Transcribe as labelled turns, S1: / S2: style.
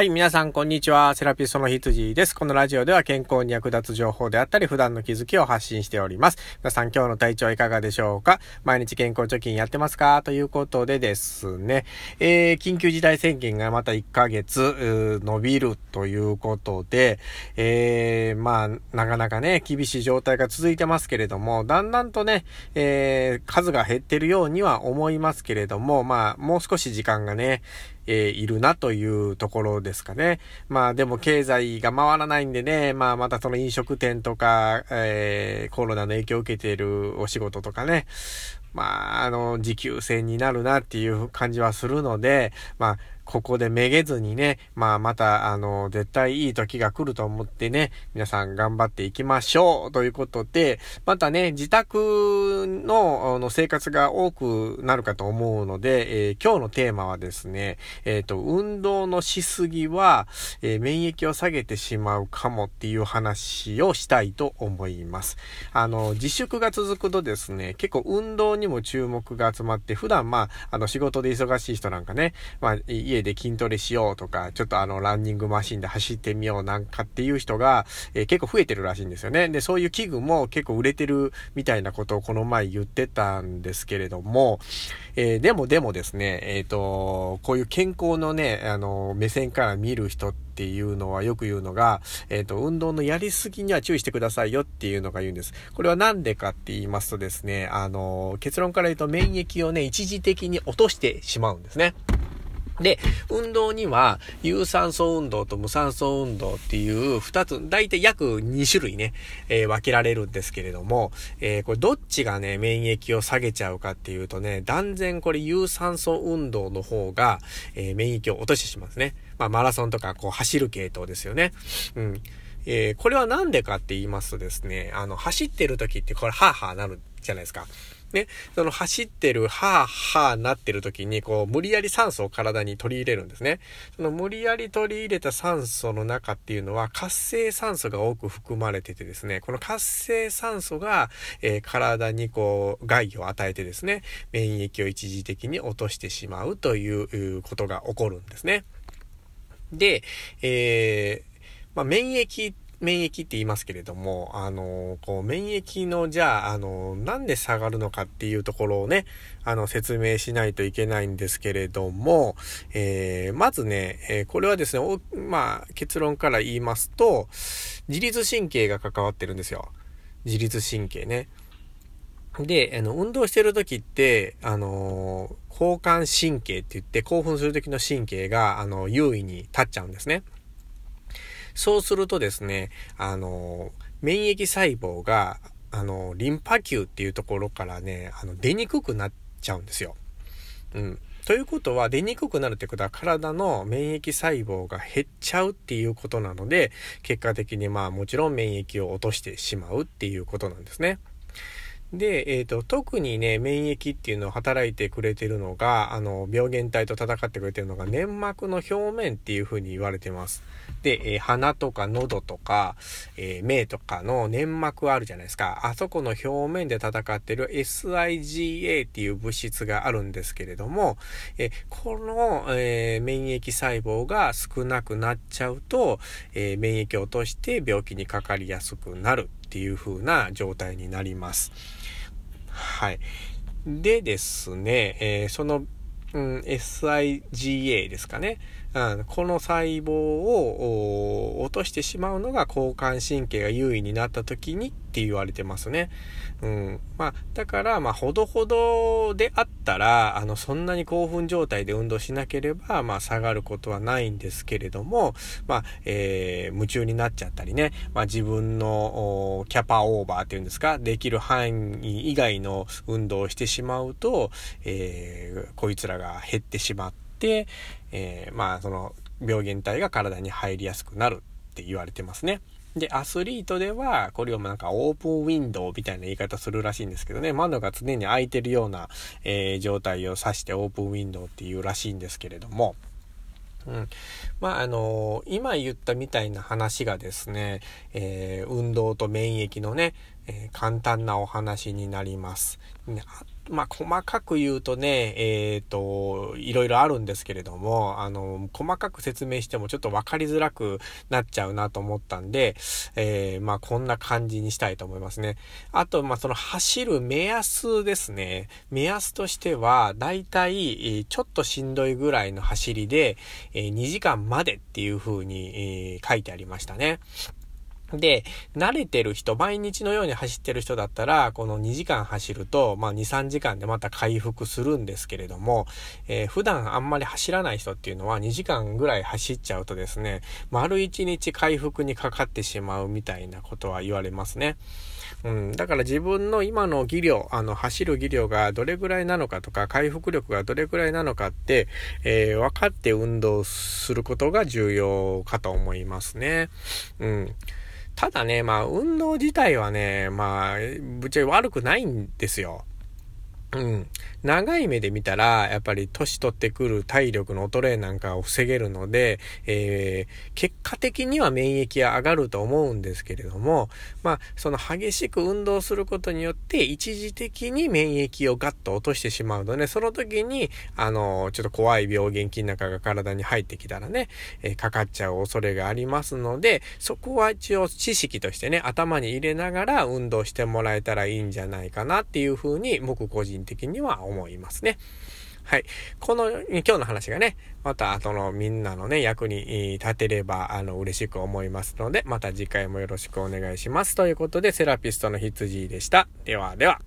S1: はい、皆さん、こんにちは。セラピストの羊です。このラジオでは健康に役立つ情報であったり、普段の気づきを発信しております。皆さん、今日の体調いかがでしょうか？毎日健康貯金やってますか？ということでですね、えー、緊急事態宣言がまた1ヶ月、伸びるということで、えー、まあ、なかなかね、厳しい状態が続いてますけれども、だんだんとね、えー、数が減ってるようには思いますけれども、まあ、もう少し時間がね、え、いるなというところですかね。まあでも経済が回らないんでね、まあまたその飲食店とか、えー、コロナの影響を受けているお仕事とかね、まあ、あの、持久戦になるなっていう感じはするので、まあ、ここでめげずにね、まあまた、あの、絶対いい時が来ると思ってね、皆さん頑張っていきましょうということで、またね、自宅のの生活が多くなるかと思うので、えー、今日のテーマはですね、えっ、ー、と、運動のしすぎは、えー、免疫を下げてしまうかもっていう話をしたいと思います。あの、自粛が続くとですね、結構運動にも注目が集まって、普段まあ、あの、仕事で忙しい人なんかね、まあ、家で筋トレしようとか、ちょっとあの、ランニングマシンで走ってみようなんかっていう人が、えー、結構増えてるらしいんですよね。で、そういう器具も結構売れてるみたいなことをこの前言ってたんですけれども、えー、でもでもですね、えっ、ー、と、こういう健康のね、あの、目線から見る人っていうのはよく言うのが、えっ、と、運動のやりすぎには注意してくださいよっていうのが言うんです。これはなんでかって言いますとですね、あの、結論から言うと免疫をね、一時的に落としてしまうんですね。で、運動には、有酸素運動と無酸素運動っていう二つ、だいたい約2種類ね、えー、分けられるんですけれども、えー、これどっちがね、免疫を下げちゃうかっていうとね、断然これ有酸素運動の方が、えー、免疫を落としてしまうんですね。まあ、マラソンとかこう走る系統ですよね。うん。え、これはなんでかって言いますとですね、あの、走ってる時ってこれ、ハーハーなるじゃないですか。ね、その走ってる、はぁはぁなってる時に、こう、無理やり酸素を体に取り入れるんですね。その無理やり取り入れた酸素の中っていうのは、活性酸素が多く含まれててですね、この活性酸素が、えー、体にこう、害を与えてですね、免疫を一時的に落としてしまうということが起こるんですね。で、えー、まあ、免疫っ免疫って言いますけれども、あの、こう、免疫の、じゃあ、あの、なんで下がるのかっていうところをね、あの、説明しないといけないんですけれども、えー、まずね、えー、これはですね、まあ、結論から言いますと、自律神経が関わってるんですよ。自律神経ね。で、あの、運動してる時って、あの、交感神経って言って、興奮する時の神経が、あの、優位に立っちゃうんですね。そうするとですね、あの、免疫細胞が、あの、リンパ球っていうところからね、あの、出にくくなっちゃうんですよ。うん。ということは、出にくくなるってことは、体の免疫細胞が減っちゃうっていうことなので、結果的にまあもちろん免疫を落としてしまうっていうことなんですね。で、えっ、ー、と、特にね、免疫っていうのを働いてくれてるのが、あの、病原体と戦ってくれてるのが粘膜の表面っていうふうに言われてます。で、えー、鼻とか喉とか、えー、目とかの粘膜あるじゃないですか。あそこの表面で戦ってる SIGA っていう物質があるんですけれども、えこの、え免疫細胞が少なくなっちゃうと、え免疫を落として病気にかかりやすくなるっていう風な状態になります。はい。でですね、えー、その、うん、SIGA ですかね。うん、この細胞を落としてしまうのが交感神経が優位になった時にって言われてますね。うん。まあ、だから、まあ、ほどほどであったら、あの、そんなに興奮状態で運動しなければ、まあ、下がることはないんですけれども、まあ、えー、夢中になっちゃったりね、まあ、自分のキャパオーバーっていうんですか、できる範囲以外の運動をしてしまうと、えー、こいつらが減ってしまって、えー、まあ、その、病原体が体に入りやすくなるって言われてますね。で、アスリートでは、これをなんかオープンウィンドウみたいな言い方するらしいんですけどね、窓が常に開いてるような、えー、状態を指してオープンウィンドウっていうらしいんですけれども、うん。まあ、あのー、今言ったみたいな話がですね、えー、運動と免疫のね、えー、簡単なお話になります。ね、まあ、細かく言うとね、えっ、ー、と、いろいろあるんですけれども、あの、細かく説明してもちょっとわかりづらくなっちゃうなと思ったんで、えー、まあ、こんな感じにしたいと思いますね。あと、まあ、その走る目安ですね。目安としては、だいたい、ちょっとしんどいぐらいの走りで、2時間までっていう風に、書いてありましたね。で、慣れてる人、毎日のように走ってる人だったら、この2時間走ると、まあ2、3時間でまた回復するんですけれども、えー、普段あんまり走らない人っていうのは2時間ぐらい走っちゃうとですね、丸1日回復にかかってしまうみたいなことは言われますね。うん、だから自分の今の技量、あの、走る技量がどれぐらいなのかとか、回復力がどれぐらいなのかって、えー、分かって運動することが重要かと思いますね。うん。ただね、まあ、運動自体はね、まあ、ぶっちゃけ悪くないんですよ。うん。長い目で見たら、やっぱり年取ってくる体力の衰えなんかを防げるので、えー、結果的には免疫は上がると思うんですけれども、まあ、その激しく運動することによって、一時的に免疫をガッと落としてしまうので、その時に、あの、ちょっと怖い病原菌なんかが体に入ってきたらね、えー、かかっちゃう恐れがありますので、そこは一応知識としてね、頭に入れながら運動してもらえたらいいんじゃないかなっていうふうに、僕個人的には思いますね。はい。この、今日の話がね、また、その、みんなのね、役に立てれば、あの、嬉しく思いますので、また次回もよろしくお願いします。ということで、セラピストの羊でした。ではでは。